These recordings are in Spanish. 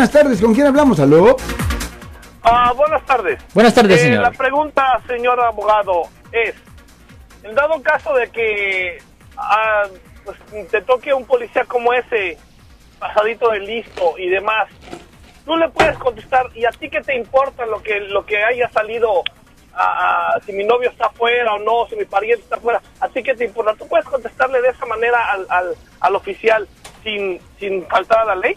buenas tardes. ¿Con quién hablamos? ¿Aló? Ah, buenas tardes. Buenas tardes, Eh, señor. La pregunta, señor abogado, es, en dado caso de que ah, pues, te toque un policía como ese, pasadito de listo y demás, tú le puedes contestar, ¿y a ti qué te importa lo que, lo que haya salido, ah, ah, si mi novio está afuera o no, si mi pariente está afuera, ¿a ti qué te importa? ¿Tú puedes contestarle de esa manera al, al, al oficial sin, sin faltar a la ley?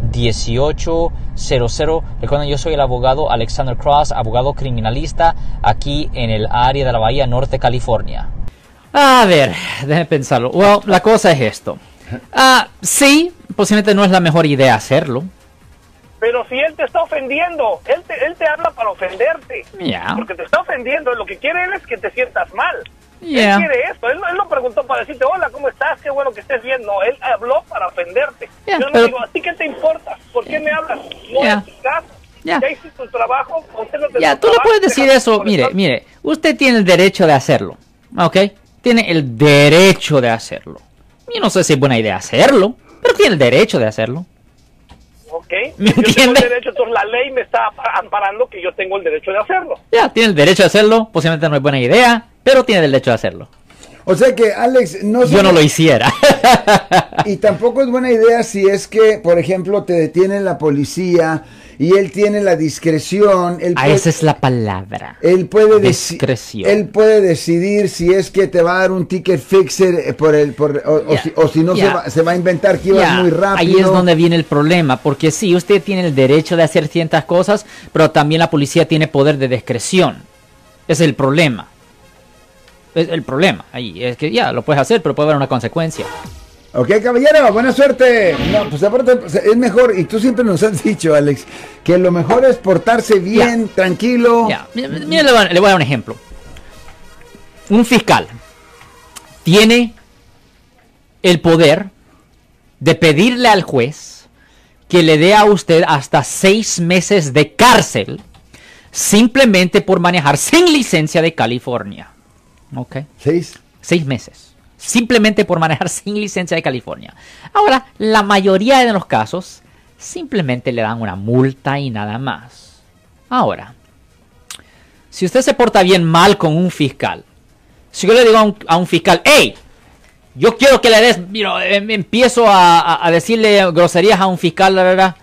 1-800-530-1800. Recuerden, yo soy el abogado Alexander Cross, abogado criminalista aquí en el área de la Bahía Norte, California. A ver, déjeme pensarlo. Well, la cosa es esto. Ah, sí, posiblemente no es la mejor idea hacerlo. Pero si él te está ofendiendo, él te, él te habla para ofenderte. Porque te está ofendiendo, lo que quiere él es que te sientas mal. Yeah. Él quiere esto, él, no- él no preguntó para decirte, hola, ¿cómo estás? Qué bueno que estés bien. No, él habló para ofenderte. Yeah, Yo no pero- digo, ¿a ti qué te importa? ¿Por qué me hablas? No Yeah. es tu caso. Yeah. Ya hiciste tu trabajo, concéntrate Ya, en tu tú le trabajo, puedes decir eso. Mire, mire, usted tiene el derecho de hacerlo. ¿Ok? Tiene el derecho de hacerlo. Yo no sé si es buena idea hacerlo, pero tiene el derecho de hacerlo. Ok. ¿Me yo tengo el derecho, entonces la ley me está amparando que yo tengo el derecho de hacerlo. Ya, tiene el derecho de hacerlo. Posiblemente no es buena idea, pero tiene el derecho de hacerlo. O sea que, Alex, no Yo no lo hiciera. Y tampoco es buena idea si es que, por ejemplo, te detiene la policía y él tiene la discreción. Él Ah, puede, esa es la palabra. él puede Discreción. Él puede decidir si es que te va a dar un ticket fixer eh, por el, por, o, si, o si no se, va, se va a inventar que ibas muy rápido. Ahí es donde viene el problema, porque sí, usted tiene el derecho de hacer ciertas cosas, pero también la policía tiene poder de discreción. Ese es el problema. Es el problema. Ahí es que ya lo puedes hacer, pero puede haber una consecuencia. Ok, caballero, buena suerte. No, pues aparte, pues, es mejor, y tú siempre nos has dicho, Alex, que lo mejor es portarse bien, tranquilo. Ya, mira, mira, le, voy a, le voy a dar un ejemplo. Un fiscal tiene el poder de pedirle al juez que le dé a usted hasta seis meses de cárcel simplemente por manejar sin licencia de California. ¿Ok? Seis. Seis meses. Simplemente por manejar sin licencia de California. Ahora, la mayoría de los casos simplemente le dan una multa y nada más. Ahora, si usted se porta bien mal con un fiscal, si yo le digo a un, a un fiscal, hey, yo quiero que le des, mira, em- empiezo a, a- a decirle groserías a un fiscal, la verdad.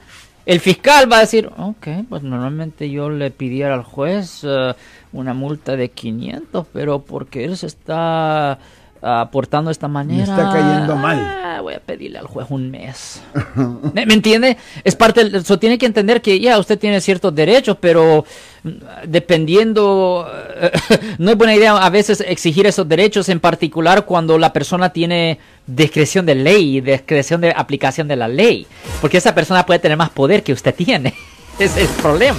El fiscal va a decir, ok, pues normalmente yo le pidiera al juez eh, una multa de 500, pero porque él se está ah, portando de esta manera. está cayendo mal. ah, voy a pedirle al juez un mes. ¿Me, me entiende? Es parte, del- so, tiene que entender que ya usted tiene ciertos derechos, pero mm, dependiendo, no es buena idea a veces exigir esos derechos, en particular cuando la persona tiene discreción de ley, discreción de aplicación de la ley, porque esa persona puede tener más poder que usted tiene. es el problema.